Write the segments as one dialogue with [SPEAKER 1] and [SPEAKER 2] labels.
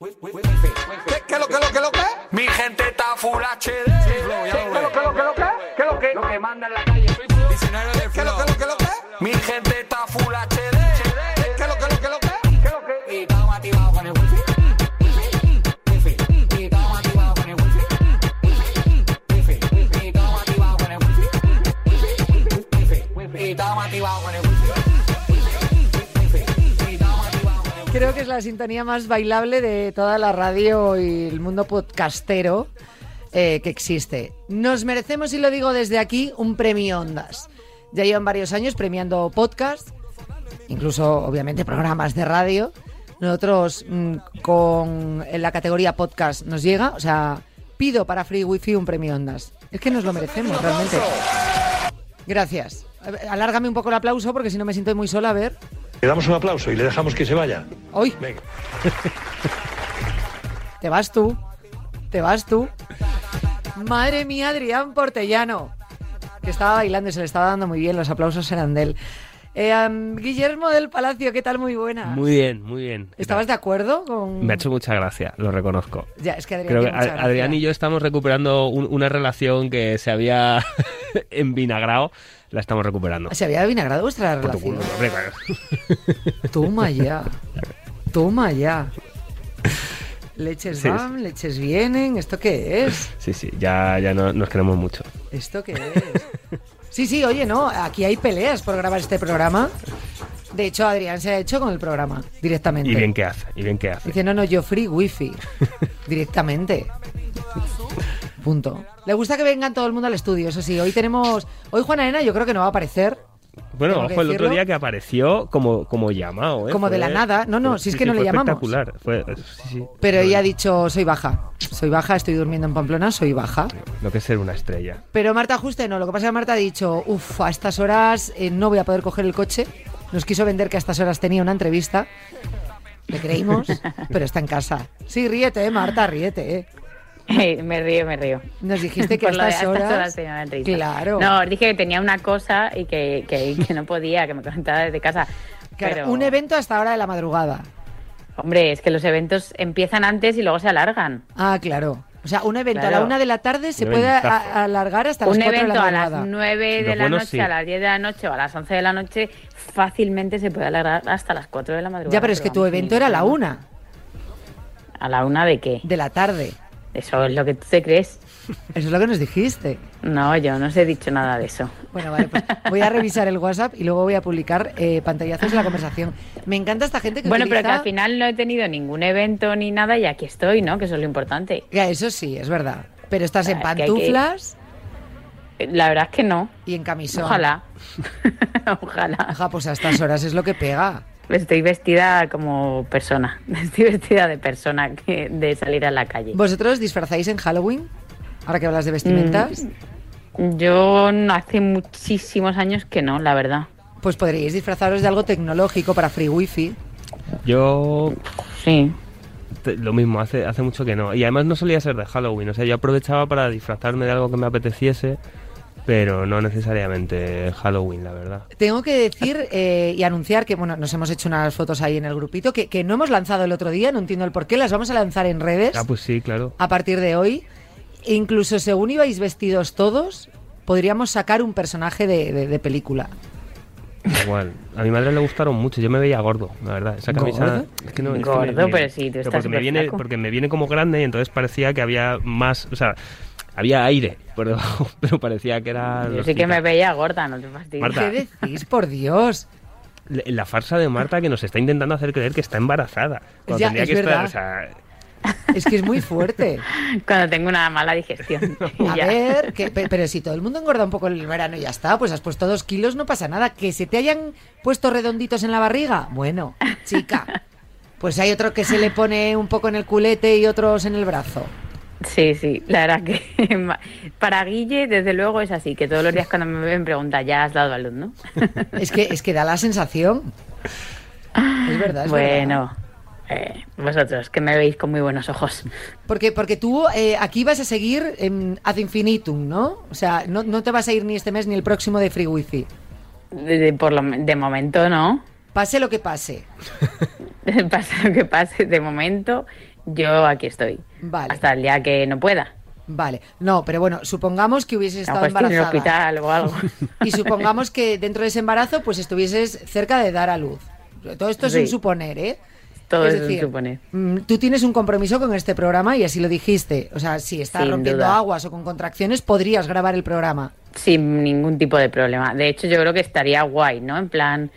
[SPEAKER 1] ¿Qué, qué lo que lo que lo que?
[SPEAKER 2] Mi gente está full HD.
[SPEAKER 1] ¿Qué lo que lo que lo que? ¿Qué lo que?
[SPEAKER 2] Lo que manda en la calle soy flow. Diccionario de
[SPEAKER 1] ¿Qué lo que lo que lo que?
[SPEAKER 2] Mi gente está full HD.
[SPEAKER 3] La sintonía más bailable de toda la radio y el mundo podcastero eh, que existe. Nos merecemos, y lo digo desde aquí, un premio Ondas. Ya llevan varios años premiando podcast, incluso obviamente programas de radio. Nosotros mm, con la categoría podcast nos llega, o sea, pido para Free Wifi un premio Ondas. Es que nos lo merecemos realmente. Gracias. Alárgame un poco el aplauso porque si no me siento muy sola. A ver.
[SPEAKER 4] Le damos un aplauso y le dejamos que se vaya.
[SPEAKER 3] ¡Hoy!
[SPEAKER 4] Venga.
[SPEAKER 3] Te vas tú. Te vas tú. Madre mía, Adrián Portellano. Que estaba bailando y se le estaba dando muy bien. Los aplausos eran de él. Eh, Guillermo del Palacio, ¿qué tal? Muy buena.
[SPEAKER 5] Muy bien, muy bien. ¿Qué
[SPEAKER 3] ¿Estabas de acuerdo con.?
[SPEAKER 5] Me ha hecho mucha gracia, lo reconozco.
[SPEAKER 3] Ya, es que Adrián.
[SPEAKER 5] Creo que
[SPEAKER 3] tiene mucha
[SPEAKER 5] A- Adrián
[SPEAKER 3] gracia.
[SPEAKER 5] y yo estamos recuperando un- una relación que se había envinagrado. La estamos recuperando.
[SPEAKER 3] ¿Se había vinagrado vuestra
[SPEAKER 5] Por tu
[SPEAKER 3] relación?
[SPEAKER 5] culo.
[SPEAKER 3] Toma ya. Toma ya. Leches
[SPEAKER 5] Sí,
[SPEAKER 3] van, leches vienen. ¿Esto qué es?
[SPEAKER 5] Sí, sí, ya, ya no, nos queremos mucho.
[SPEAKER 3] ¿Esto qué es? Sí, sí, oye, no, aquí hay peleas por grabar este programa. De hecho, Adrián se ha hecho con el programa directamente.
[SPEAKER 5] Y bien que hace, y bien que hace.
[SPEAKER 3] Dice, no, no, yo free wifi. directamente. Punto. Le gusta que vengan todo el mundo al estudio, eso sí. Hoy tenemos. Hoy Juana Arena yo creo que no va a aparecer.
[SPEAKER 5] Bueno, ojo, el otro día que apareció como, como llamado, ¿eh?
[SPEAKER 3] Como de la nada. No, no, si es que no le
[SPEAKER 5] fue
[SPEAKER 3] llamamos.
[SPEAKER 5] espectacular. Fue, sí, sí.
[SPEAKER 3] Pero ella ha dicho, soy baja. Soy baja, estoy durmiendo en Pamplona, soy baja.
[SPEAKER 5] Lo que es ser una estrella.
[SPEAKER 3] Pero Marta Juste no, lo que pasa es que Marta ha dicho, uff, a estas horas eh, no voy a poder coger el coche. Nos quiso vender que a estas horas tenía una entrevista. Le creímos, pero está en casa. Sí, ríete, eh, Marta, ríete. eh.
[SPEAKER 6] Me río, me río.
[SPEAKER 3] Nos dijiste que a
[SPEAKER 6] Por lo de
[SPEAKER 3] estas
[SPEAKER 6] a
[SPEAKER 3] horas...
[SPEAKER 6] tenía.
[SPEAKER 3] Claro.
[SPEAKER 6] No, os dije que tenía una cosa y que, que- que no podía, que me comentaba desde casa.
[SPEAKER 3] Claro,
[SPEAKER 6] Pero,
[SPEAKER 3] Un evento hasta hora de la madrugada.
[SPEAKER 6] Hombre, es que los eventos empiezan antes y luego se alargan.
[SPEAKER 3] Ah, claro. O sea, un evento a la una de la tarde se puede a- alargar hasta las
[SPEAKER 6] Un
[SPEAKER 3] cuatro de
[SPEAKER 6] evento
[SPEAKER 3] la
[SPEAKER 6] a las
[SPEAKER 3] madrugada.
[SPEAKER 6] 9 de
[SPEAKER 5] Los
[SPEAKER 6] la
[SPEAKER 5] buenos
[SPEAKER 6] noche,
[SPEAKER 5] sí.
[SPEAKER 6] a las 10 de la noche o a las 11 de la noche, fácilmente se puede alargar hasta las 4 de la madrugada.
[SPEAKER 3] Ya, pero es que tu evento era a la una
[SPEAKER 6] ¿A la una de qué?
[SPEAKER 3] de la tarde.
[SPEAKER 6] Eso es lo que tú te crees.
[SPEAKER 3] Eso es lo que nos dijiste.
[SPEAKER 6] No, yo no os he dicho nada de eso.
[SPEAKER 3] Bueno, vale, pues voy a revisar el WhatsApp y luego voy a publicar eh, pantallazos de la conversación. Me encanta esta gente que
[SPEAKER 6] Bueno, pero que
[SPEAKER 3] utiliza-
[SPEAKER 6] al final no he tenido ningún evento ni nada y aquí estoy, ¿no? Que eso es lo importante.
[SPEAKER 3] Ya, eso sí, es verdad. Pero estás en
[SPEAKER 6] que
[SPEAKER 3] pantuflas
[SPEAKER 6] La verdad es que no.
[SPEAKER 3] y en camisón.
[SPEAKER 6] Ojalá. Ojalá.
[SPEAKER 3] Ajá, pues a estas horas es lo que pega.
[SPEAKER 6] Estoy vestida como persona. Estoy vestida de persona que de salir a la calle.
[SPEAKER 3] ¿Vosotros disfrazáis en Halloween? Ahora que hablas de vestimentas.
[SPEAKER 6] Yo no- hace muchísimos años que no, la verdad.
[SPEAKER 3] Pues podríais disfrazaros de algo tecnológico para free wifi.
[SPEAKER 5] Yo
[SPEAKER 6] Sí.
[SPEAKER 5] lo mismo, hace, hace mucho que no. Y además no solía ser de Halloween. O sea, yo aprovechaba para disfrazarme de algo que me apeteciese, pero no necesariamente Halloween, la verdad.
[SPEAKER 3] Tengo que decir eh, y anunciar que, bueno, nos hemos hecho unas fotos ahí en el grupito que, que no hemos lanzado el otro día, no entiendo el por qué, las vamos a lanzar en redes
[SPEAKER 5] Ah, pues sí, claro.
[SPEAKER 3] a partir de hoy. Incluso según ibais vestidos todos, podríamos sacar un personaje de, de- de película.
[SPEAKER 5] Igual. A mi madre le gustaron mucho. Yo me veía gordo, la verdad. Esa camisa.
[SPEAKER 3] ¿Gordo?
[SPEAKER 5] Es que no, es que
[SPEAKER 6] Gordo, pero sí, tú
[SPEAKER 5] pero
[SPEAKER 6] estás
[SPEAKER 5] porque me viene. Porque me viene como grande y entonces parecía que había más. O sea, había aire por debajo, pero parecía que era.
[SPEAKER 6] Yo sí que me veía gorda, no te fastidies.
[SPEAKER 5] Marta.
[SPEAKER 3] ¿Qué decís, por Dios?
[SPEAKER 5] La- La farsa de Marta que nos está intentando hacer creer que está embarazada. Cuando
[SPEAKER 3] Ya,
[SPEAKER 5] tendría
[SPEAKER 3] es
[SPEAKER 5] que estar,
[SPEAKER 3] verdad.
[SPEAKER 5] o sea,
[SPEAKER 3] Es que es muy fuerte.
[SPEAKER 6] Cuando tengo una mala digestión.
[SPEAKER 3] A
[SPEAKER 6] Ya.
[SPEAKER 3] ver, que- pe- pero si todo el mundo engorda un poco en el verano y ya está, pues has puesto dos kilos, no pasa nada. Que se te hayan puesto redonditos en la barriga, bueno, chica. Pues hay otro que se le pone un poco en el culete y otros en el brazo.
[SPEAKER 6] Sí, sí, la verdad que para Guille, desde luego es así, que todos los días cuando me ven pregunta, ya has dado a luz, ¿no?
[SPEAKER 3] Es que, es que da la sensación. Es verdad, es verdad.
[SPEAKER 6] bueno, eh, vosotros, que me veis con muy buenos ojos.
[SPEAKER 3] Porque, porque tú eh, aquí vas a seguir ad infinitum, ¿no? O sea, no, no te vas a ir ni este mes ni el próximo de Free Wifi.
[SPEAKER 6] De, de- por lo, de momento no.
[SPEAKER 3] Pase lo que pase.
[SPEAKER 6] Pase lo que pase, de momento yo aquí estoy.
[SPEAKER 3] Vale.
[SPEAKER 6] Hasta el día que no pueda.
[SPEAKER 3] Vale. No, pero bueno, supongamos que hubieses estado
[SPEAKER 6] mejor estoy en el
[SPEAKER 3] embarazada.
[SPEAKER 6] hospital o algo.
[SPEAKER 3] Y supongamos que dentro de ese embarazo, pues estuvieses cerca de dar a luz. Todo esto es
[SPEAKER 6] Sí.
[SPEAKER 3] un suponer, ¿eh?
[SPEAKER 6] Todo
[SPEAKER 3] es
[SPEAKER 6] es un
[SPEAKER 3] decir,
[SPEAKER 6] suponer.
[SPEAKER 3] mm, tú tienes un compromiso con este programa y así lo dijiste. O sea, si estás
[SPEAKER 6] Sin
[SPEAKER 3] rompiendo
[SPEAKER 6] duda.
[SPEAKER 3] aguas o con contracciones, podrías grabar el programa.
[SPEAKER 6] Sin ningún tipo de problema. De hecho, yo creo que estaría guay, ¿no? En plan,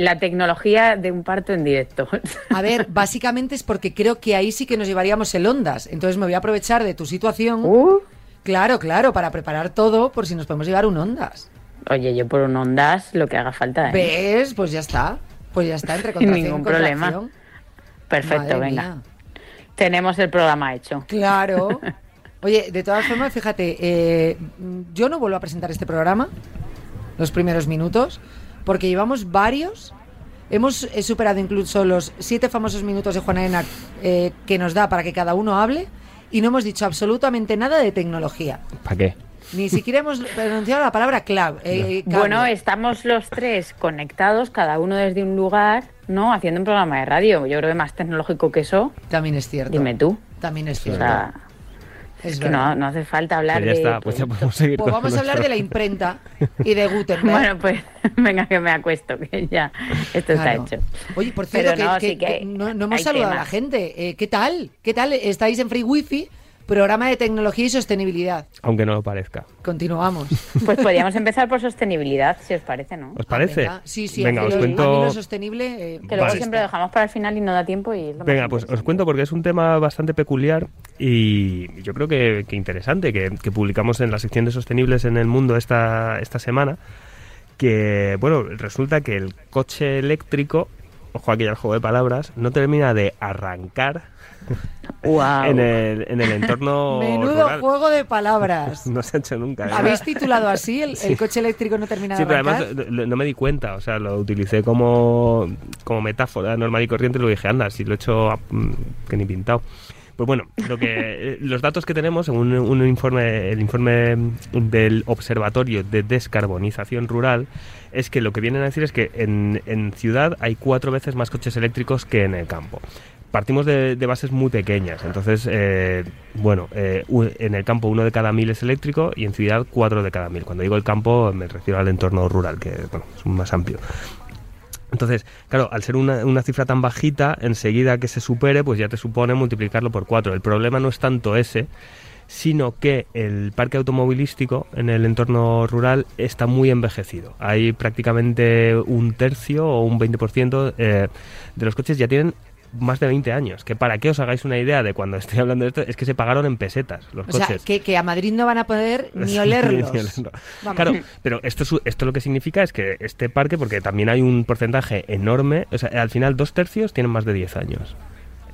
[SPEAKER 6] la tecnología de un parto en directo.
[SPEAKER 3] A ver, básicamente es porque creo que ahí sí que nos llevaríamos el ondas. Entonces me voy a aprovechar de tu situación.
[SPEAKER 6] Uh,
[SPEAKER 3] Claro, claro, para preparar todo por si nos podemos llevar un ondas.
[SPEAKER 6] oye, yo por un ondas lo que haga falta. ¿eh?
[SPEAKER 3] ¿Ves? Pues ya está. Pues ya está, entre
[SPEAKER 6] Sin ningún problema. Perfecto,
[SPEAKER 3] Madre
[SPEAKER 6] venga.
[SPEAKER 3] mía.
[SPEAKER 6] Tenemos el programa hecho.
[SPEAKER 3] Claro. Oye, de todas formas, fíjate, eh, yo no vuelvo a presentar este programa, los primeros minutos, porque llevamos varios. Hemos eh, superado incluso los siete famosos minutos de Juana Ena eh, que nos da para que cada uno hable y no hemos dicho absolutamente nada de tecnología.
[SPEAKER 5] ¿Para qué?
[SPEAKER 3] Ni siquiera hemos pronunciado la palabra clave. eh, cable.
[SPEAKER 6] Bueno, estamos los tres conectados, cada uno desde un lugar, ¿no? Haciendo un programa de radio. Yo creo que más tecnológico que eso,
[SPEAKER 3] También es cierto.
[SPEAKER 6] dime tú.
[SPEAKER 3] También es
[SPEAKER 6] O
[SPEAKER 3] cierto.
[SPEAKER 6] sea,
[SPEAKER 3] es
[SPEAKER 6] que no, no hace falta hablar
[SPEAKER 5] Pues ya
[SPEAKER 6] de...
[SPEAKER 5] está, pues ya podemos seguir
[SPEAKER 3] Pues
[SPEAKER 5] con
[SPEAKER 3] vamos a hablar de la imprenta y de Gutenberg.
[SPEAKER 6] Bueno, pues venga que me acuesto, que ya esto
[SPEAKER 3] Claro.
[SPEAKER 6] está hecho.
[SPEAKER 3] Oye, por cierto,
[SPEAKER 6] Pero no,
[SPEAKER 3] que,
[SPEAKER 6] sí
[SPEAKER 3] que-
[SPEAKER 6] que
[SPEAKER 3] que no, no hemos saludado a la gente. Eh, ¿Qué tal? ¿Qué tal? Estáis en Free Wifi, programa de tecnología y sostenibilidad.
[SPEAKER 5] Aunque no lo parezca.
[SPEAKER 3] Continuamos.
[SPEAKER 6] Pues podríamos empezar por sostenibilidad, si os parece, ¿no?
[SPEAKER 5] ¿Os parece?
[SPEAKER 3] Ah, venga. Sí, sí,
[SPEAKER 5] Venga, os
[SPEAKER 3] lo-
[SPEAKER 5] cuento...
[SPEAKER 3] A mí lo sostenible. eh,
[SPEAKER 6] Que luego
[SPEAKER 5] Vale.
[SPEAKER 6] siempre lo dejamos para el final y no da tiempo y lo más
[SPEAKER 5] Venga, pues os cuento porque es un tema bastante peculiar y yo creo que, que interesante, que, que publicamos en la sección de sostenibles en el mundo esta, esta semana, que, bueno, resulta que el coche eléctrico, ojo aquí al juego de palabras, no termina de arrancar en, el, en el entorno
[SPEAKER 3] Menudo
[SPEAKER 5] rural.
[SPEAKER 3] juego de palabras.
[SPEAKER 5] No se ha hecho nunca. ¿eh?
[SPEAKER 3] ¿Habéis titulado así el, el coche eléctrico no termina de
[SPEAKER 5] Sí, pero
[SPEAKER 3] arrancar?
[SPEAKER 5] además no me di cuenta, o sea, lo utilicé como, como metáfora normal y corriente y lo dije, anda, si lo he hecho que ni pintado. Pues bueno, lo que, los datos que tenemos, según un informe, el informe del Observatorio de Descarbonización Rural, es que lo que vienen a decir es que en, en ciudad hay cuatro veces más coches eléctricos que en el campo. Partimos de, bases muy pequeñas, entonces, eh, bueno, eh, en el campo uno de cada mil es eléctrico y en ciudad cuatro de cada mil. Cuando digo el campo me refiero al entorno rural, que bueno, es más amplio. Entonces, claro, al ser una, una cifra tan bajita, enseguida que se supere, pues ya te supone multiplicarlo por cuatro. El problema no es tanto ese, sino que el parque automovilístico en el entorno rural está muy envejecido. Hay prácticamente un tercio o un 20% eh, de los coches ya tienen más de 20 años. Que para que os hagáis una idea de cuando estoy hablando de esto, es que se pagaron en pesetas los
[SPEAKER 3] O sea, que, que a Madrid no van a poder ni olerlos.
[SPEAKER 5] Ni olerlo.
[SPEAKER 3] Vamos.
[SPEAKER 5] Claro, pero esto, es- esto lo que significa es que este parque, porque también hay un porcentaje enorme, o sea, al final dos tercios tienen más de 10 años.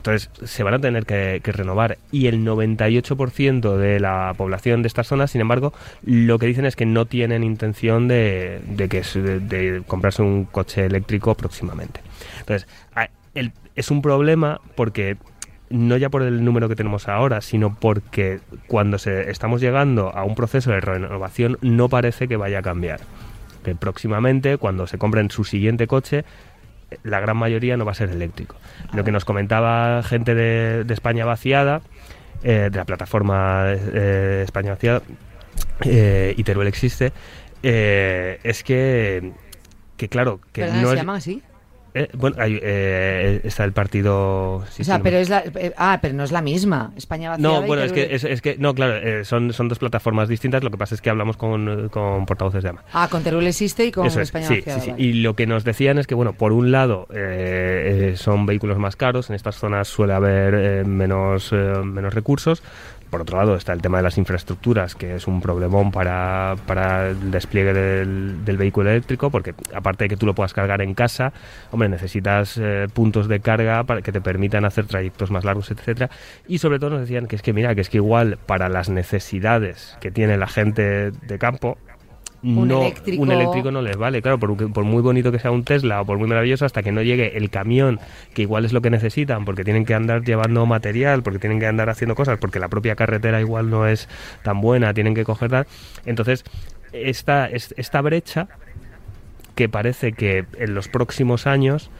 [SPEAKER 5] Entonces se van a tener que, renovar y el 98% de la población de estas zonas, sin embargo, lo que dicen es que no tienen intención de, que, de, comprarse un coche eléctrico próximamente. Entonces, es un problema porque no ya por el número que tenemos ahora, sino porque cuando se, estamos llegando a un proceso de renovación no parece que vaya a cambiar. Que próximamente, cuando se compren su siguiente coche, la gran mayoría no va a ser eléctrico. Lo que nos comentaba gente de, de España Vaciada, eh, de la plataforma eh, España Vaciada, eh, y Teruel existe, eh, es que, que claro, que
[SPEAKER 3] ¿Perdona,
[SPEAKER 5] no
[SPEAKER 3] ¿Se
[SPEAKER 5] es-
[SPEAKER 3] llaman así?
[SPEAKER 5] Eh, bueno, hay, eh, está el partido... sí,
[SPEAKER 3] o sea,
[SPEAKER 5] sí, no
[SPEAKER 3] pero
[SPEAKER 5] me-
[SPEAKER 3] es la... eh, ah, pero no es la misma. España vaciada
[SPEAKER 5] No, bueno, es que, es, es que, no, claro, eh, son, son dos plataformas distintas. Lo que pasa es que hablamos con, con portavoces de AMA.
[SPEAKER 3] Ah, con Teruel existe y con
[SPEAKER 5] Eso es,
[SPEAKER 3] España
[SPEAKER 5] sí,
[SPEAKER 3] vaciada.
[SPEAKER 5] sí, sí.
[SPEAKER 3] vale.
[SPEAKER 5] Y lo que nos decían es que, bueno, por un lado eh, eh, son vehículos más caros, en estas zonas suele haber eh, menos, menos recursos. Por otro lado está el tema de las infraestructuras, que es un problemón para, para el despliegue del, vehículo eléctrico, porque aparte de que tú lo puedas cargar en casa, hombre, necesitas eh, puntos de carga para que te permitan hacer trayectos más largos, etcétera. Y sobre todo nos decían que es que, mira, que es que igual para las necesidades que tiene la gente de campo,
[SPEAKER 3] Un
[SPEAKER 5] no,
[SPEAKER 3] eléctrico-
[SPEAKER 5] un eléctrico no les vale, claro, por, por muy bonito que sea un Tesla o por muy maravilloso, hasta que no llegue el camión, que igual es lo que necesitan, porque tienen que andar llevando material, porque tienen que andar haciendo cosas, porque la propia carretera igual no es tan buena, tienen que coger tal. Entonces, esta, es- esta brecha que parece que en los próximos años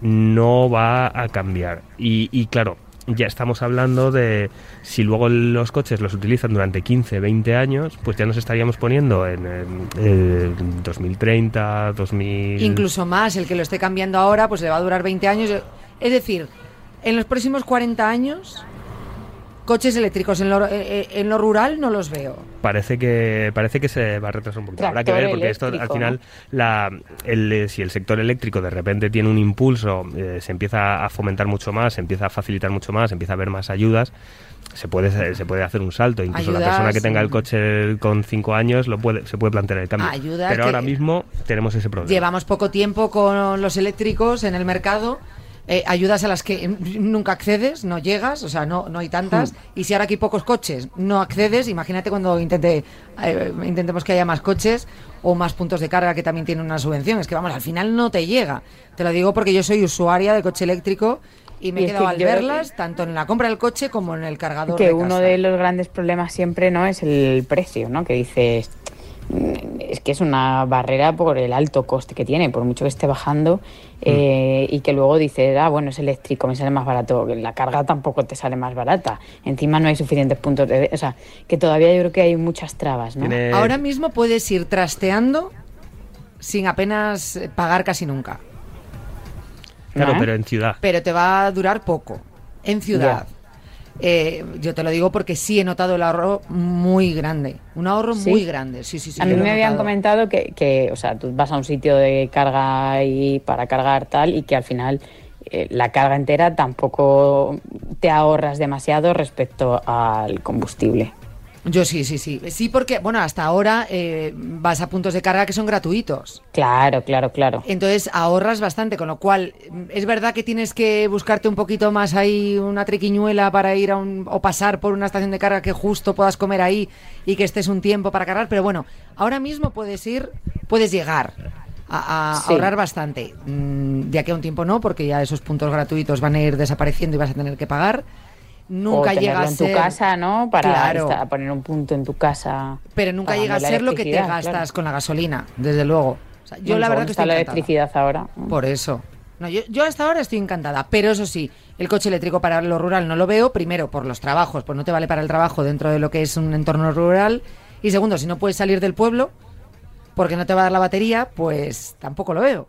[SPEAKER 5] no va a cambiar. Y, y claro, ya estamos hablando de si luego los coches los utilizan durante 15, 20 años, pues ya nos estaríamos poniendo en, en, eh, 2030, 2000...
[SPEAKER 3] Incluso más, el que lo esté cambiando ahora, pues le va a durar 20 años. Es decir, en los próximos 40 años, coches eléctricos en lo, eh, eh, en lo rural no los veo.
[SPEAKER 5] Parece que parece que se va a retrasar un poquito. Habrá que ver, porque esto al final, la, el, eh, si el sector eléctrico de repente tiene un impulso, eh, se empieza a fomentar mucho más, se empieza a facilitar mucho más, empieza a haber más ayudas, se puede se puede hacer un salto. Incluso la persona que tenga el
[SPEAKER 3] mm.
[SPEAKER 5] coche con 5 años lo puede se puede plantear el cambio. Pero ahora mismo tenemos ese problema.
[SPEAKER 3] Llevamos poco tiempo con los eléctricos en el mercado. Eh, ayudas a las que nunca accedes, no llegas, o sea, no, no hay tantas. Y si ahora aquí hay pocos coches, no accedes, imagínate cuando intente, eh, intentemos que haya más coches o más puntos de carga que también tienen una subvención. Es que vamos, al final no te llega. Te lo digo porque yo soy usuaria de coche eléctrico y me
[SPEAKER 6] Y
[SPEAKER 3] he quedado
[SPEAKER 6] que
[SPEAKER 3] al verlas, tanto en la compra del coche como en el cargador.
[SPEAKER 6] que
[SPEAKER 3] de
[SPEAKER 6] uno
[SPEAKER 3] casa.
[SPEAKER 6] de los grandes problemas siempre no es el precio, ¿no? Que dices es que es una barrera por el alto coste que tiene, por mucho que esté bajando eh, y que luego dices, ah, bueno, es eléctrico, me sale más barato, la carga tampoco te sale más barata, encima no hay suficientes puntos de, o sea, que todavía yo creo que hay muchas trabas, ¿no?
[SPEAKER 5] Tiene-
[SPEAKER 3] Ahora mismo puedes ir trasteando sin apenas pagar casi nunca.
[SPEAKER 5] Claro,
[SPEAKER 6] ¿no?
[SPEAKER 5] pero en ciudad.
[SPEAKER 3] pero te va a durar poco en ciudad. Eh, yo te lo digo porque sí he notado el ahorro muy grande, un ahorro
[SPEAKER 6] Sí.
[SPEAKER 3] muy grande. Sí, sí, sí.
[SPEAKER 6] a mí me habían comentado que, que, o sea, tú vas a un sitio de carga y para cargar tal y que al final eh, la carga entera tampoco te ahorras demasiado respecto al combustible.
[SPEAKER 3] Yo sí, sí, sí. Sí, porque, bueno, hasta ahora eh, vas a puntos de carga que son gratuitos.
[SPEAKER 6] Claro, claro, claro.
[SPEAKER 3] Entonces ahorras bastante, con lo cual mm, es verdad que tienes que buscarte un poquito más ahí una triquiñuela para ir a un, o pasar por una estación de carga que justo puedas comer ahí y que estés un tiempo para cargar, pero bueno, ahora mismo puedes ir, puedes llegar a, a
[SPEAKER 6] Sí.
[SPEAKER 3] ahorrar bastante. Mm, De aquí a un tiempo no, porque ya esos puntos gratuitos van a ir desapareciendo y vas a tener que pagar. Nunca
[SPEAKER 6] o
[SPEAKER 3] llega a
[SPEAKER 6] en
[SPEAKER 3] ser,
[SPEAKER 6] tu casa, ¿no? Para
[SPEAKER 3] Claro.
[SPEAKER 6] estar- poner un punto en tu casa.
[SPEAKER 3] pero nunca llega a ser lo que te gastas
[SPEAKER 6] claro.
[SPEAKER 3] con la gasolina, desde luego. O sea, yo la verdad
[SPEAKER 6] según
[SPEAKER 3] que
[SPEAKER 6] está
[SPEAKER 3] estoy
[SPEAKER 6] la
[SPEAKER 3] encantada.
[SPEAKER 6] electricidad ahora.
[SPEAKER 3] Por eso. No, yo, yo hasta ahora estoy encantada, pero eso sí, el coche eléctrico para lo rural no lo veo, primero por los trabajos, pues no te vale para el trabajo dentro de lo que es un entorno rural, y segundo, si no puedes salir del pueblo, porque no te va a dar la batería, pues tampoco lo veo.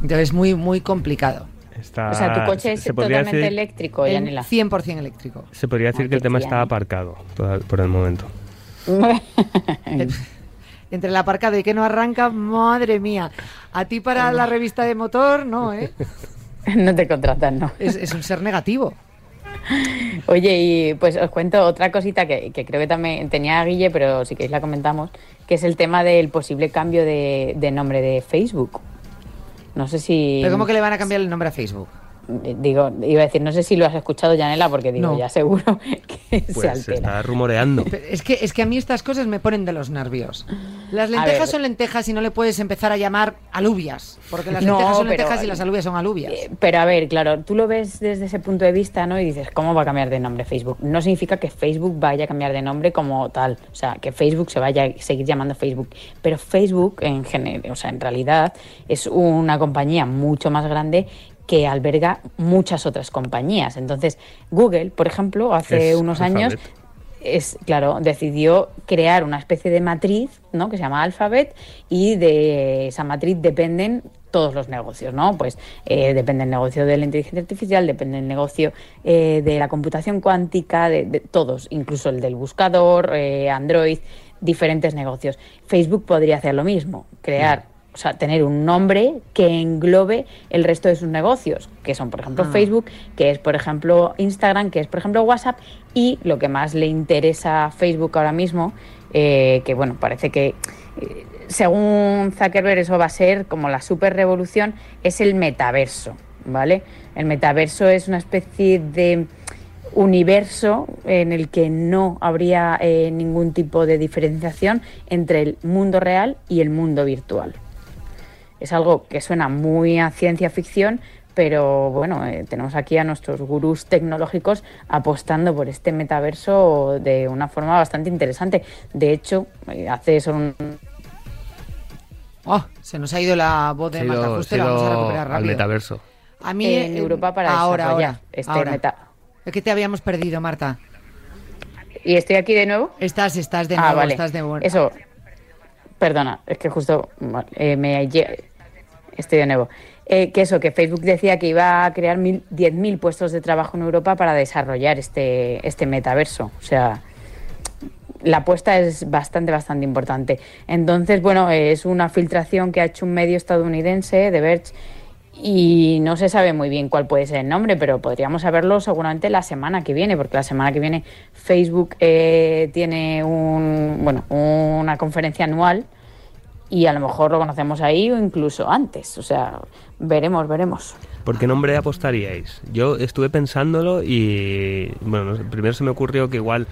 [SPEAKER 3] Entonces es muy, muy complicado.
[SPEAKER 5] Está-
[SPEAKER 6] O sea, tu coche es totalmente
[SPEAKER 5] decir-
[SPEAKER 6] eléctrico, Yanela.
[SPEAKER 3] 100% eléctrico.
[SPEAKER 5] Se podría decir
[SPEAKER 6] Ay,
[SPEAKER 5] que el tema
[SPEAKER 6] tía,
[SPEAKER 5] está aparcado por el momento.
[SPEAKER 3] Entre la parca de que no arranca, madre mía. A ti para la revista de motor, no, ¿eh?
[SPEAKER 6] no te contratan, ¿no?
[SPEAKER 3] Es, es un ser negativo.
[SPEAKER 6] Oye, y pues os cuento otra cosita que, que creo que también tenía Guille, pero si queréis la comentamos, que es el tema del posible cambio de, de nombre de Facebook. No sé si...
[SPEAKER 3] Pero ¿cómo que le van a cambiar el nombre a Facebook?
[SPEAKER 6] Digo, iba a decir, no sé si lo has escuchado, Janela, porque digo,
[SPEAKER 3] No.
[SPEAKER 6] ya seguro que se
[SPEAKER 5] Pues se
[SPEAKER 6] altera.
[SPEAKER 5] está rumoreando.
[SPEAKER 3] Es que, es que a mí estas cosas me ponen de los nervios. Las lentejas son lentejas y no le puedes empezar a llamar alubias. Porque las
[SPEAKER 6] No,
[SPEAKER 3] lentejas son
[SPEAKER 6] pero-
[SPEAKER 3] lentejas y las alubias son alubias.
[SPEAKER 6] Eh, Pero a ver, claro, tú lo ves desde ese punto de vista, ¿no? Y dices, ¿cómo va a cambiar de nombre Facebook? No significa que Facebook vaya a cambiar de nombre como tal, o sea, que Facebook se vaya a seguir llamando Facebook. Pero Facebook, en general, o sea, en realidad, es una compañía mucho más grande que alberga muchas otras compañías. Entonces, Google, por ejemplo, hace
[SPEAKER 5] Es
[SPEAKER 6] unos años
[SPEAKER 5] Alphabet.
[SPEAKER 6] es claro, decidió crear una especie de matriz, ¿no? que se llama Alphabet y de esa matriz dependen todos los negocios, ¿no? Pues eh, depende el negocio de la inteligencia artificial, depende el negocio eh, de la computación cuántica, de, de todos, incluso el del buscador, eh, Android, diferentes negocios. Facebook podría hacer lo mismo, crear o sea, tener un nombre que englobe el resto de sus negocios, que son, por ejemplo,
[SPEAKER 3] Ah.
[SPEAKER 6] Facebook, que es, por ejemplo, Instagram, que es, por ejemplo, WhatsApp, y lo que más le interesa a Facebook ahora mismo, eh, que, bueno, parece que, eh, según Zuckerberg, eso va a ser como la super revolución, es el metaverso, ¿vale? El metaverso es una especie de universo en el que no habría eh, ningún tipo de diferenciación entre el mundo real y el mundo virtual. Es algo que suena muy a ciencia ficción, pero bueno, eh, tenemos aquí a nuestros gurús tecnológicos apostando por este metaverso de una forma bastante interesante. De hecho, eh, hace solo un,
[SPEAKER 3] Oh, se nos ha ido la voz de
[SPEAKER 5] Se
[SPEAKER 3] Marta la vamos a recuperar
[SPEAKER 5] al
[SPEAKER 3] rápido.
[SPEAKER 5] metaverso.
[SPEAKER 3] A mí
[SPEAKER 6] en
[SPEAKER 3] eh,
[SPEAKER 6] Europa para
[SPEAKER 3] ahora, ahora,
[SPEAKER 6] este
[SPEAKER 3] ahora.
[SPEAKER 6] meta.
[SPEAKER 3] Es que te habíamos perdido, Marta.
[SPEAKER 6] ¿Y estoy aquí de nuevo?
[SPEAKER 3] Estás, estás de nuevo,
[SPEAKER 6] ah, vale.
[SPEAKER 3] estás de nuevo.
[SPEAKER 6] Eso, perdona, es que justo eh, me estoy de nuevo. Eh, que eso, que Facebook decía que iba a crear mil- 10.000 puestos de trabajo en Europa para desarrollar este, este metaverso. O sea, la apuesta es bastante, bastante importante. Entonces, bueno, es una filtración que ha hecho un medio estadounidense, The Verge, y no se sabe muy bien cuál puede ser el nombre, pero podríamos saberlo seguramente la semana que viene, porque la semana que viene Facebook eh, tiene un, bueno, una conferencia anual y a lo mejor lo conocemos ahí o incluso antes. O sea, veremos, veremos.
[SPEAKER 5] ¿Por qué nombre apostaríais? Yo estuve pensándolo y bueno, no primero se me ocurrió que igual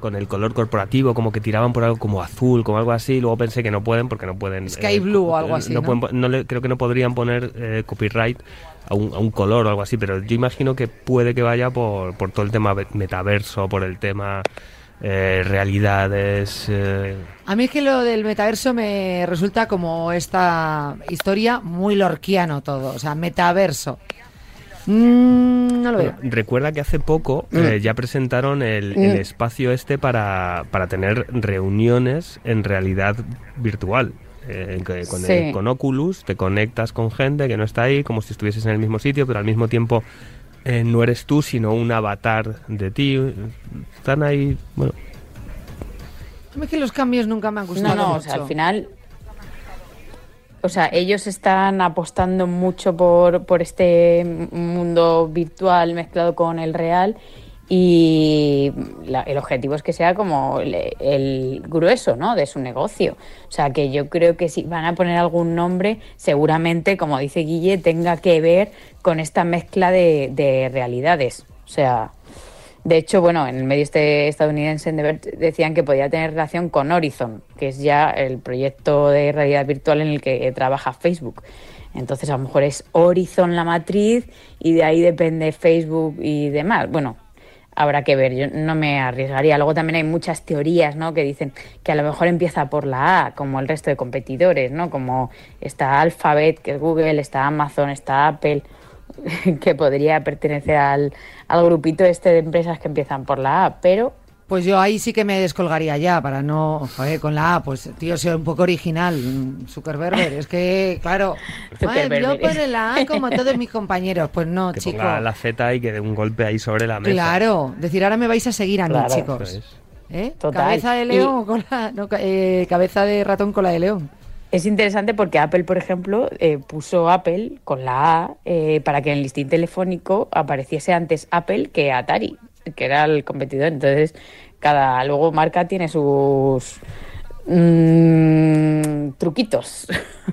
[SPEAKER 5] con el color corporativo como que tiraban por algo como azul, como algo así, luego pensé que no pueden porque no pueden
[SPEAKER 3] Sky blue o algo así, ¿no?
[SPEAKER 5] pueden po- no le- creo que no podrían poner eh, copyright a un, a un color o algo así, pero yo imagino que puede que vaya por, por todo el tema metaverso, por el tema eh, realidades. eh,
[SPEAKER 3] A mí es que lo del metaverso me resulta como esta historia muy lorquiano todo, o sea, metaverso. Mm, no lo veo.
[SPEAKER 5] Recuerda que hace poco
[SPEAKER 3] Mm.
[SPEAKER 5] eh, ya presentaron el, el espacio este para, para tener reuniones en realidad virtual. Eh, que con,
[SPEAKER 6] Sí.
[SPEAKER 5] el- con Oculus te conectas con gente que no está ahí, como si estuvieses en el mismo sitio, pero al mismo tiempo eh, no eres tú, sino un avatar de ti. Están ahí, bueno,
[SPEAKER 3] A mí es que los cambios nunca me han
[SPEAKER 6] No,
[SPEAKER 3] gustado
[SPEAKER 6] no, o
[SPEAKER 3] mucho.
[SPEAKER 6] sea, al final. O sea, ellos están apostando mucho por, por este mundo virtual mezclado con el real y la- el objetivo es que sea como el, grueso ¿no? de su negocio. O sea, que yo creo que si van a poner algún nombre, seguramente, como dice Guille, tenga que ver con esta mezcla de, de realidades. O sea, de hecho, bueno, en el medio este estadounidense decían que podía tener relación con Horizon, que es ya el proyecto de realidad virtual en el que trabaja Facebook. Entonces, a lo mejor es Horizon la matriz y de ahí depende Facebook y demás. Bueno, habrá que ver, yo no me arriesgaría. Luego también hay muchas teorías, ¿no? Que dicen que a lo mejor empieza por la A, como el resto de competidores, ¿no? Como está Alphabet, que es Google, está Amazon, está Apple, que podría pertenecer al, al grupito este de empresas que empiezan por la A, pero
[SPEAKER 3] Pues yo ahí sí que me descolgaría ya, para no, joder, con la A, pues tío, ser un poco original, mm, Zuckerberg, es que, claro, ay, yo pone la A como todos mis compañeros, pues no,
[SPEAKER 5] que
[SPEAKER 3] chico.
[SPEAKER 5] ponga la Z y que dé un golpe ahí sobre la mesa.
[SPEAKER 3] Claro, decir, ahora me vais a seguir a mí,
[SPEAKER 6] Claro.
[SPEAKER 3] Chicos.
[SPEAKER 5] es.
[SPEAKER 3] ¿Eh?
[SPEAKER 6] Total.
[SPEAKER 3] Cabeza de
[SPEAKER 6] Y-
[SPEAKER 3] león o con la, no, eh, cabeza de ratón con la de león.
[SPEAKER 6] es interesante porque Apple, por ejemplo, eh, puso Apple con la A eh, para que en el listín telefónico apareciese antes Apple que Atari, que era el competidor. Entonces, cada luego marca tiene sus mm, truquitos.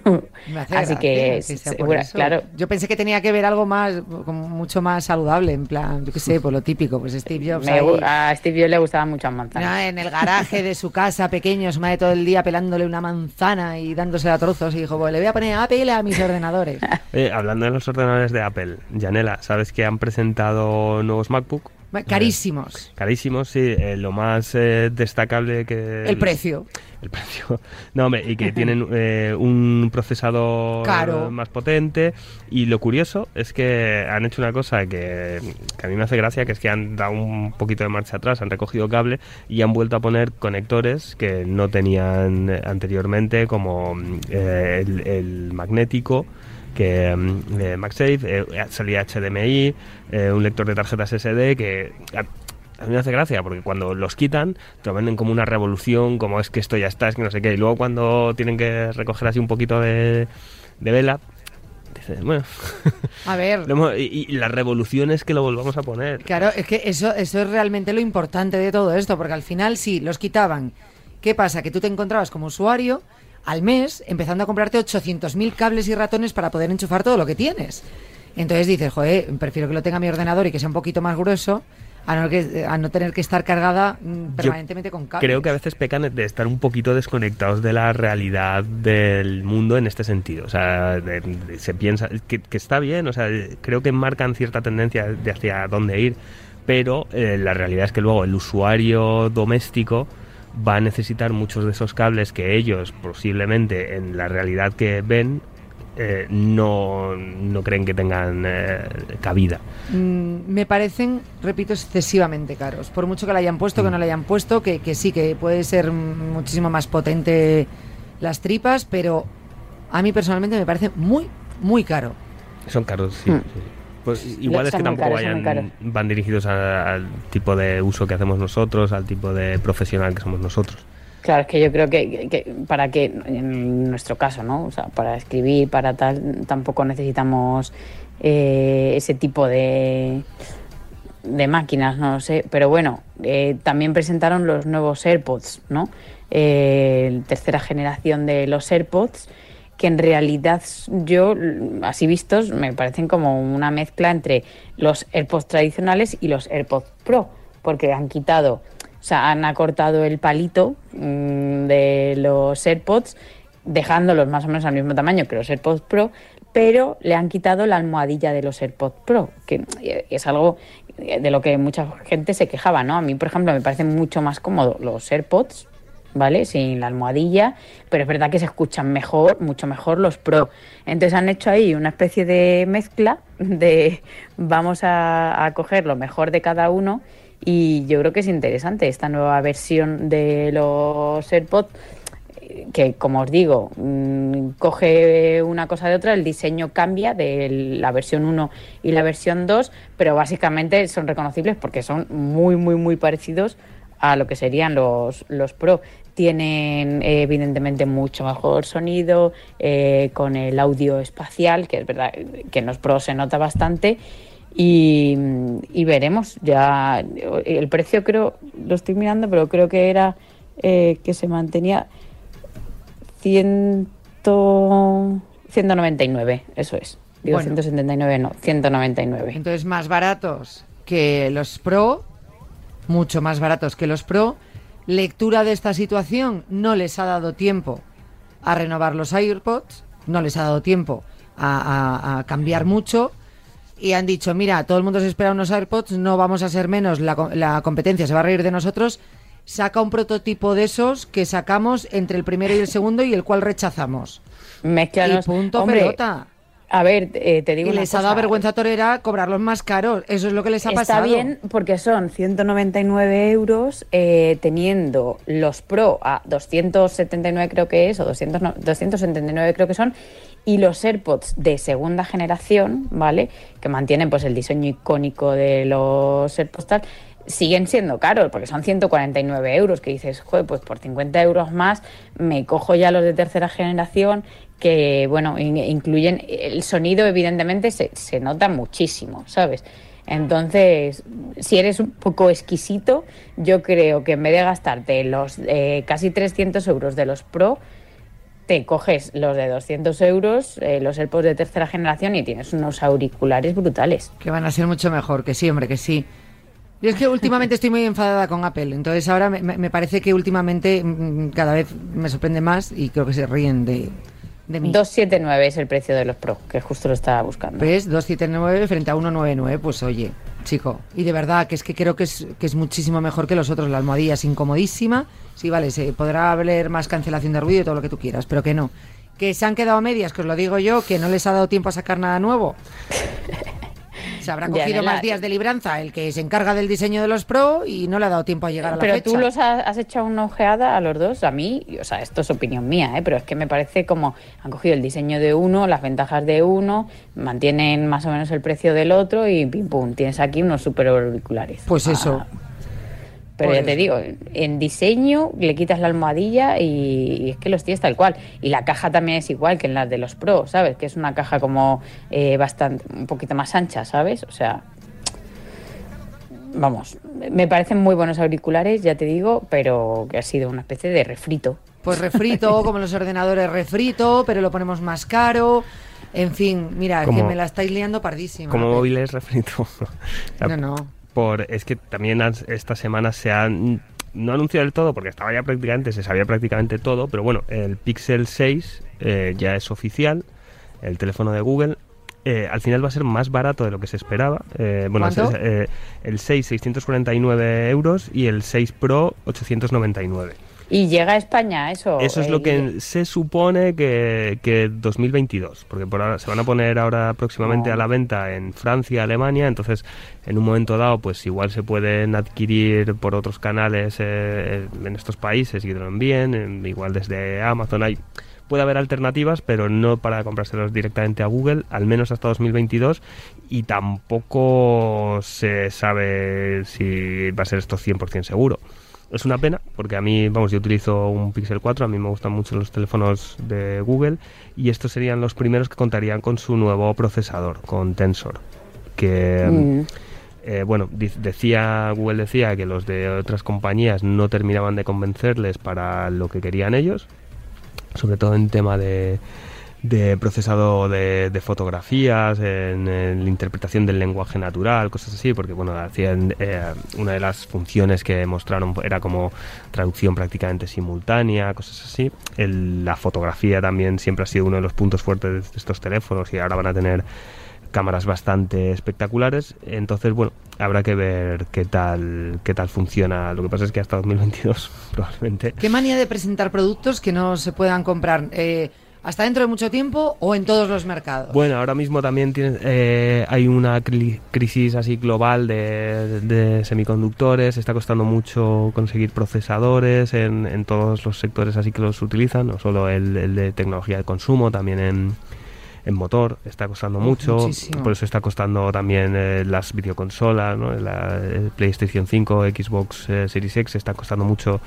[SPEAKER 3] Me hace
[SPEAKER 6] Así que,
[SPEAKER 3] sea por
[SPEAKER 6] segura-
[SPEAKER 3] eso.
[SPEAKER 6] claro.
[SPEAKER 3] Yo pensé que tenía que ver algo más, como mucho más saludable, en plan, yo qué sé, por lo típico, pues Steve Jobs
[SPEAKER 6] Me
[SPEAKER 3] ahí,
[SPEAKER 6] gu- a Steve Jobs le gustaban mucho las manzanas.
[SPEAKER 3] ¿no? en el garaje de su casa pequeño, su madre todo el día pelándole una manzana y dándose a trozos y dijo, pues le voy a poner Apple a mis ordenadores.
[SPEAKER 5] Oye, hablando de los ordenadores de Apple, Janela, ¿sabes que han presentado nuevos MacBook?
[SPEAKER 3] Carísimos.
[SPEAKER 5] Carísimos, sí. eh, lo más eh, destacable que...
[SPEAKER 3] El precio.
[SPEAKER 5] El precio. No, hombre, y que tienen eh, un procesador
[SPEAKER 3] Caro.
[SPEAKER 5] más potente. Y lo curioso es que han hecho una cosa que, que a mí me hace gracia, que es que han dado un poquito de marcha atrás, han recogido cable y han vuelto a poner conectores que no tenían eh, anteriormente, como mm, eh, el, el magnético que de MagSafe, eh, salía HDMI, eh, un lector de tarjetas SD que a, a mí me hace gracia porque cuando los quitan te lo venden como una revolución, como es que esto ya está, es que no sé qué, y luego cuando tienen que recoger así un poquito de, de vela, dices, bueno,
[SPEAKER 3] A ver,
[SPEAKER 5] y, y la revolución es que lo volvamos a poner.
[SPEAKER 3] Claro, es que eso, eso es realmente lo importante de todo esto, porque al final sí, los quitaban. ¿Qué pasa? Que tú te encontrabas como usuario al mes empezando a comprarte 800.000 cables y ratones para poder enchufar todo lo que tienes. Entonces dices, joder, prefiero que lo tenga mi ordenador y que sea un poquito más grueso a no, que, a no tener que estar cargada mm, permanentemente con cables.
[SPEAKER 5] Creo que a veces pecan de estar un poquito desconectados de la realidad del mundo en este sentido. O sea, de- de- se piensa que, que está bien, o sea, creo que marcan cierta tendencia de hacia dónde ir, pero eh, la realidad es que luego el usuario doméstico va a necesitar muchos de esos cables que ellos posiblemente en la realidad que ven eh, no, no creen que tengan eh, cabida.
[SPEAKER 3] Mm, me parecen, repito, excesivamente caros. Por mucho que la hayan puesto, que no la hayan puesto, que, que sí, que puede ser mm, muchísimo más potente las tripas, pero a mí personalmente me parece muy, muy caro.
[SPEAKER 5] Son caros, sí.
[SPEAKER 6] Hmm.
[SPEAKER 5] sí. Pues igual es que tampoco
[SPEAKER 6] caros,
[SPEAKER 5] vayan, van dirigidos a- al tipo de uso que hacemos nosotros, al tipo de profesional que somos nosotros.
[SPEAKER 6] Claro, es que yo creo que, que para que, en nuestro caso, ¿no? O sea, para escribir, para tal, tampoco necesitamos eh, ese tipo de, de máquinas, no lo sé. Pero bueno, eh, también presentaron los nuevos AirPods, ¿no? Eh, tercera generación de los AirPods, que en realidad yo, así vistos, me parecen como una mezcla entre los AirPods tradicionales y los AirPods Pro, porque han quitado, o sea, han acortado el palito mm, de los AirPods, dejándolos más o menos al mismo tamaño que los AirPods Pro, pero le han quitado la almohadilla de los AirPods Pro, que eh, es algo de lo que mucha gente se quejaba, ¿no? A mí, por ejemplo, me parecen mucho más cómodos los AirPods, ¿vale? Sin la almohadilla, pero es verdad que se escuchan mejor, mucho mejor los Pro. Entonces han hecho ahí una especie de mezcla de vamos a, coger lo mejor de cada uno y yo creo que es interesante esta nueva versión de los AirPods que como os digo, mm, coge una cosa de otra, el diseño cambia de la versión 1 y la versión 2, pero básicamente son reconocibles porque son muy, muy, muy parecidos a lo que serían los, los Pro. Tienen eh, evidentemente mucho mejor sonido, eh, con el audio espacial, que es verdad que en los Pro se nota bastante. Y, y veremos, ya el precio creo, lo estoy mirando, pero creo que era eh, que se mantenía 100, 199, eso es. Digo
[SPEAKER 3] Bueno.
[SPEAKER 6] 179, no, 199.
[SPEAKER 3] Entonces, más baratos que los Pro, mucho más baratos que los Pro. Lectura de esta situación, no les ha dado tiempo a renovar los AirPods, no les ha dado tiempo a, a- a cambiar mucho. Y han dicho, mira, todo el mundo se espera unos AirPods, no vamos a ser menos, la, la competencia se va a reír de nosotros. Saca un prototipo de esos que sacamos entre el primero y el segundo y el cual rechazamos.
[SPEAKER 6] Mezclanos.
[SPEAKER 3] Y punto
[SPEAKER 6] Hombre,
[SPEAKER 3] pelota.
[SPEAKER 6] A ver, eh, te digo
[SPEAKER 3] Y
[SPEAKER 6] una
[SPEAKER 3] les ha dado vergüenza torera cobrarlos más caros. Eso es lo que les ha
[SPEAKER 6] Está
[SPEAKER 3] pasado.
[SPEAKER 6] bien porque son 199 euros eh, teniendo los Pro a 279 creo que es, o 200, no, 279 creo que son, y los AirPods de segunda generación, ¿vale? Que mantienen pues el diseño icónico de los AirPods tal, siguen siendo caros porque son 149 euros, que dices, joder, pues por 50 euros más me cojo ya los de tercera generación que, bueno, in- incluyen el sonido, evidentemente se, se nota muchísimo, ¿sabes? Entonces, si eres un poco exquisito, yo creo que en vez de gastarte los eh, casi 300 euros de los Pro, te coges los de 200 euros, eh, los AirPods de tercera generación y tienes unos auriculares brutales.
[SPEAKER 3] Que van a ser mucho mejor, que sí, hombre, que sí. Yo es que últimamente estoy muy enfadada con Apple, entonces ahora me, me- me parece que últimamente mm, cada vez me sorprende más y creo que se ríen de, de mí.
[SPEAKER 6] 279 es el precio de los Pro, que justo lo estaba buscando.
[SPEAKER 3] ¿Ves? 279 frente a 199, pues oye, chico. Y de verdad que es que creo que es, que es muchísimo mejor que los otros. La almohadilla es incomodísima. Sí, vale, se podrá haber más cancelación de ruido y todo lo que tú quieras, pero que no. Que se han quedado a medias, que os lo digo yo, que no les ha dado tiempo a sacar nada nuevo. Se habrá cogido más días de libranza el que se encarga del diseño de los Pro y no le ha dado tiempo a llegar a la
[SPEAKER 6] Pero
[SPEAKER 3] fecha.
[SPEAKER 6] tú los has, has hecho una ojeada a los dos, a mí, y, o sea, esto es opinión mía, ¿eh? pero es que me parece como han cogido el diseño de uno, las ventajas de uno, mantienen más o menos el precio del otro y pim pum, tienes aquí unos super auriculares.
[SPEAKER 3] Pues eso.
[SPEAKER 6] Ah, pero
[SPEAKER 3] Por
[SPEAKER 6] ya te
[SPEAKER 3] eso.
[SPEAKER 6] digo, en diseño le quitas la almohadilla y, y es que los tienes tal cual. Y la caja también es igual que en las de los Pro, ¿sabes? Que es una caja como eh, bastante, un poquito más ancha, ¿sabes? O sea, vamos, me parecen muy buenos auriculares, ya te digo, pero que ha sido una especie de refrito.
[SPEAKER 3] Pues refrito, como los ordenadores refrito, pero lo ponemos más caro. En fin, mira, que
[SPEAKER 5] Como-
[SPEAKER 3] me la estáis liando pardísima.
[SPEAKER 5] Como
[SPEAKER 3] Apple.
[SPEAKER 5] móviles refrito.
[SPEAKER 3] No, no.
[SPEAKER 5] Por, es que también esta semana se han no anunciado del todo porque estaba ya prácticamente, se sabía prácticamente todo, pero bueno, el Pixel 6 eh, ya es oficial, el teléfono de Google. eh, al final va a ser más barato de lo que se esperaba. Eh, bueno, eh, el 6 649 euros y el 6 Pro 899.
[SPEAKER 6] ¿Y llega a España eso?
[SPEAKER 5] Eso es
[SPEAKER 6] Eh,
[SPEAKER 5] lo que se supone que, que 2022, porque por ahora se van a poner ahora próximamente a la venta en Francia, Alemania, entonces en un momento dado pues igual se pueden adquirir por otros canales eh, en estos países y que lo envíen, en- igual desde Amazon hay puede haber alternativas, pero no para comprárselos directamente a Google, al menos hasta 2022, y tampoco se sabe si va a ser esto 100% seguro. Es una pena, porque a mí, vamos, yo utilizo un Pixel 4, a mí me gustan mucho los teléfonos de Google, y estos serían los primeros que contarían con su nuevo procesador, con Tensor, que...
[SPEAKER 6] Mm.
[SPEAKER 5] Eh, bueno, decía Google decía que los de otras compañías no terminaban de convencerles para lo que querían ellos, sobre todo en tema de, de procesado de, fotografías, en, en la interpretación del lenguaje natural, cosas así, porque bueno, hacían eh, una de las funciones que mostraron era como traducción prácticamente simultánea, cosas así. La fotografía también siempre ha sido uno de los puntos fuertes de estos teléfonos y ahora van a tener cámaras bastante espectaculares. Entonces, bueno, habrá que ver qué tal qué tal funciona. Lo que pasa es que hasta 2022 probablemente
[SPEAKER 3] ¿Qué manía de presentar productos que no se puedan comprar eh, hasta dentro de mucho tiempo o en todos los mercados?
[SPEAKER 5] Bueno, ahora mismo también tiene- eh, hay una cri- crisis así global de, de semiconductores. Está costando mucho conseguir procesadores en, en todos los sectores así que los utilizan, no solo el, el de tecnología de consumo, también en, en motor está costando mucho.
[SPEAKER 3] muchísimo.
[SPEAKER 5] Por eso está costando también eh, las videoconsolas, ¿no? la el PlayStation 5, Xbox eh, Series X, está costando mucho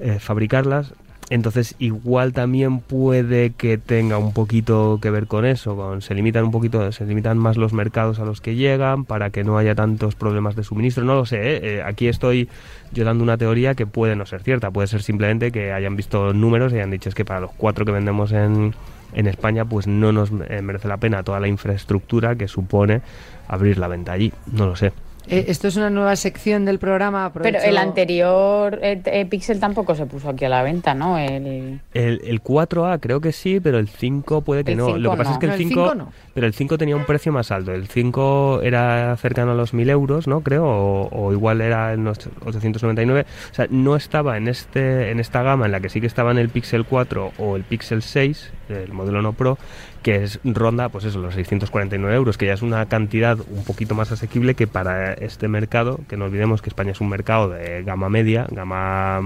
[SPEAKER 5] eh, fabricarlas. Entonces igual también puede que tenga un poquito que ver con eso, con se limitan un poquito, se limitan más los mercados a los que llegan para que no haya tantos problemas de suministro. No lo sé, ¿eh? Eh, aquí estoy yo dando una teoría que puede no ser cierta, puede ser simplemente que hayan visto números y hayan dicho es que para los cuatro que vendemos en, en España pues no nos eh, merece la pena toda la infraestructura que supone abrir la venta allí, no lo sé.
[SPEAKER 3] Eh, esto es una nueva sección del programa.
[SPEAKER 6] Pero
[SPEAKER 3] aprovecho-
[SPEAKER 6] el anterior eh, eh, Pixel tampoco se puso aquí a la venta, ¿no? El...
[SPEAKER 5] El, el 4A creo que sí, pero el 5 puede que
[SPEAKER 6] El
[SPEAKER 5] no.
[SPEAKER 6] 5
[SPEAKER 5] Lo que pasa
[SPEAKER 6] no.
[SPEAKER 5] es que el
[SPEAKER 3] No, el
[SPEAKER 5] 5,
[SPEAKER 3] 5 no.
[SPEAKER 5] pero el 5 tenía un precio más alto. El 5 era cercano a los 1000 euros, ¿no? Creo, o, o igual era en los 899. O sea, no estaba en este en esta gama en la que sí que estaba en el Pixel 4 o el Pixel 6, el modelo no Pro, que es ronda, pues eso, los 649 euros, que ya es una cantidad un poquito más asequible que para este mercado, que no olvidemos que España es un mercado de gama media, gama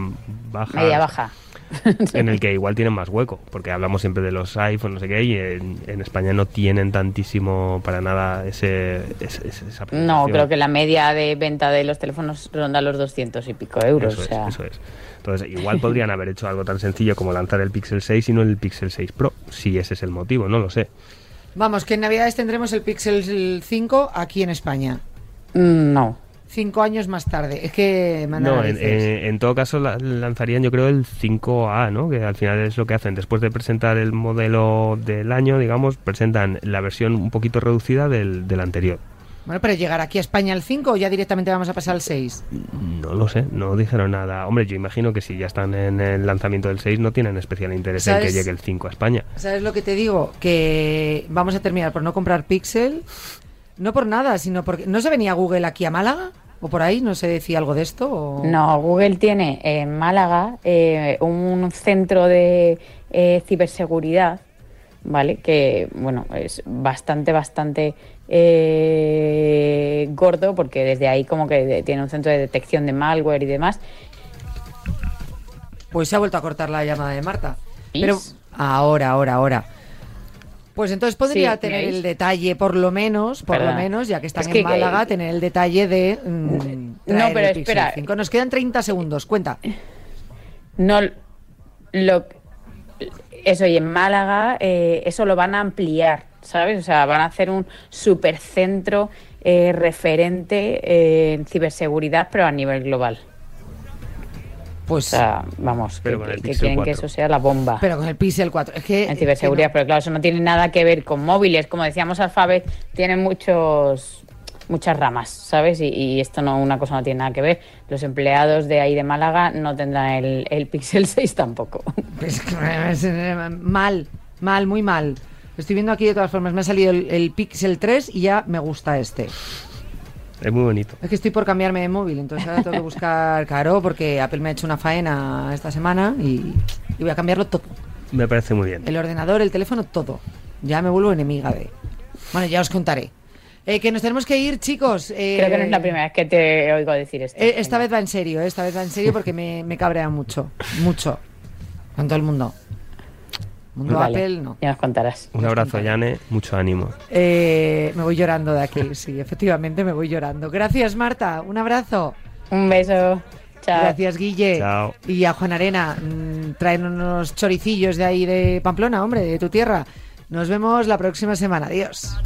[SPEAKER 5] baja
[SPEAKER 6] Media baja.
[SPEAKER 5] en el que igual tienen más hueco, porque hablamos siempre de los iPhones, no sé qué, y en, en España no tienen tantísimo para nada ese, esa
[SPEAKER 6] No, creo que la media de venta de los teléfonos ronda los 200 y pico euros.
[SPEAKER 5] Eso
[SPEAKER 6] o sea.
[SPEAKER 5] es, eso es. Entonces, igual podrían haber hecho algo tan sencillo como lanzar el Pixel 6 y no el Pixel 6 Pro, si ese es el motivo, no lo sé.
[SPEAKER 3] Vamos, que en Navidades tendremos el Pixel 5 aquí en España.
[SPEAKER 6] Mm, No.
[SPEAKER 3] Cinco años más tarde. Es que
[SPEAKER 5] No, en,
[SPEAKER 3] narices.
[SPEAKER 5] en- en todo caso la- lanzarían yo creo el 5A, ¿no? Que al final es lo que hacen. Después de presentar el modelo del año, digamos, presentan la versión un poquito reducida del, del anterior.
[SPEAKER 3] Bueno, pero llegar aquí a España el 5 o ya directamente vamos a pasar al 6.
[SPEAKER 5] No lo sé, no dijeron nada. Hombre, yo imagino que si ya están en el lanzamiento del 6 no tienen especial interés en que llegue el 5 a España.
[SPEAKER 3] ¿Sabes lo que te digo? Que vamos a terminar por no comprar Pixel. No por nada, sino porque... ¿No se venía Google aquí a Málaga? ¿O por ahí? ¿No se decía algo de esto? o-
[SPEAKER 6] No, Google tiene en Málaga eh, un centro de eh, ciberseguridad, ¿vale? Que, bueno, es bastante, bastante eh, gordo porque desde ahí como que tiene un centro de detección de malware y demás.
[SPEAKER 3] Pues se ha vuelto a cortar la llamada de Marta. Pero ahora, ahora, ahora. Pues entonces podría
[SPEAKER 6] Sí,
[SPEAKER 3] tener el detalle, por lo menos, por lo menos, ya que están
[SPEAKER 6] Es
[SPEAKER 3] en
[SPEAKER 6] que-
[SPEAKER 3] Málaga, tener el detalle de. mm, traer
[SPEAKER 6] pero
[SPEAKER 3] el
[SPEAKER 6] espera.
[SPEAKER 3] 5. Nos quedan 30 segundos, cuenta.
[SPEAKER 6] No lo eso y en Málaga eh, eso lo van a ampliar, ¿sabes? O sea, van a hacer un supercentro eh, referente eh, en ciberseguridad, pero a nivel global. O
[SPEAKER 3] Pues.
[SPEAKER 6] sea, vamos, que, quieren
[SPEAKER 5] 4.
[SPEAKER 6] que eso sea la bomba.
[SPEAKER 3] Pero con el Pixel 4. Es que.
[SPEAKER 6] en ciberseguridad,
[SPEAKER 3] que
[SPEAKER 6] pero claro, eso no tiene nada que ver con móviles. Como decíamos, Alphabet tiene muchos muchas ramas, ¿sabes? Y, y esto no, una cosa no tiene nada que ver. Los empleados de ahí de Málaga no tendrán el, el Pixel 6 tampoco.
[SPEAKER 3] no- es que es, eh, mal, mal, muy mal. Estoy viendo aquí de todas formas. Me ha salido el, el Pixel 3 y ya me gusta este.
[SPEAKER 5] Es muy bonito.
[SPEAKER 3] Es que estoy por cambiarme de móvil, entonces ahora tengo que buscar caro porque Apple me ha hecho una faena esta semana y, y voy a cambiarlo todo.
[SPEAKER 5] Me parece muy bien.
[SPEAKER 3] El ordenador, el teléfono, todo. Ya me vuelvo enemiga de... Bueno, ya os contaré. Eh, que nos tenemos que ir, chicos. Eh,
[SPEAKER 6] Creo que no es la primera vez que te oigo decir esto.
[SPEAKER 3] eh, esta vez va en serio, eh, esta vez va en serio porque me, me cabrea mucho. Mucho. Con todo el mundo. Mundo
[SPEAKER 6] Vale,
[SPEAKER 3] Apple, no.
[SPEAKER 6] Ya nos contarás.
[SPEAKER 5] Un abrazo, Yane. Mucho ánimo.
[SPEAKER 3] Eh, me voy llorando de aquí, sí, efectivamente me voy llorando. Gracias, Marta. Un abrazo.
[SPEAKER 6] Un beso. Chao.
[SPEAKER 3] Gracias, Guille.
[SPEAKER 5] Chao.
[SPEAKER 3] Y a Juan Arena, mm, traen unos choricillos de ahí de Pamplona, hombre, de tu tierra. Nos vemos la próxima semana. Adiós.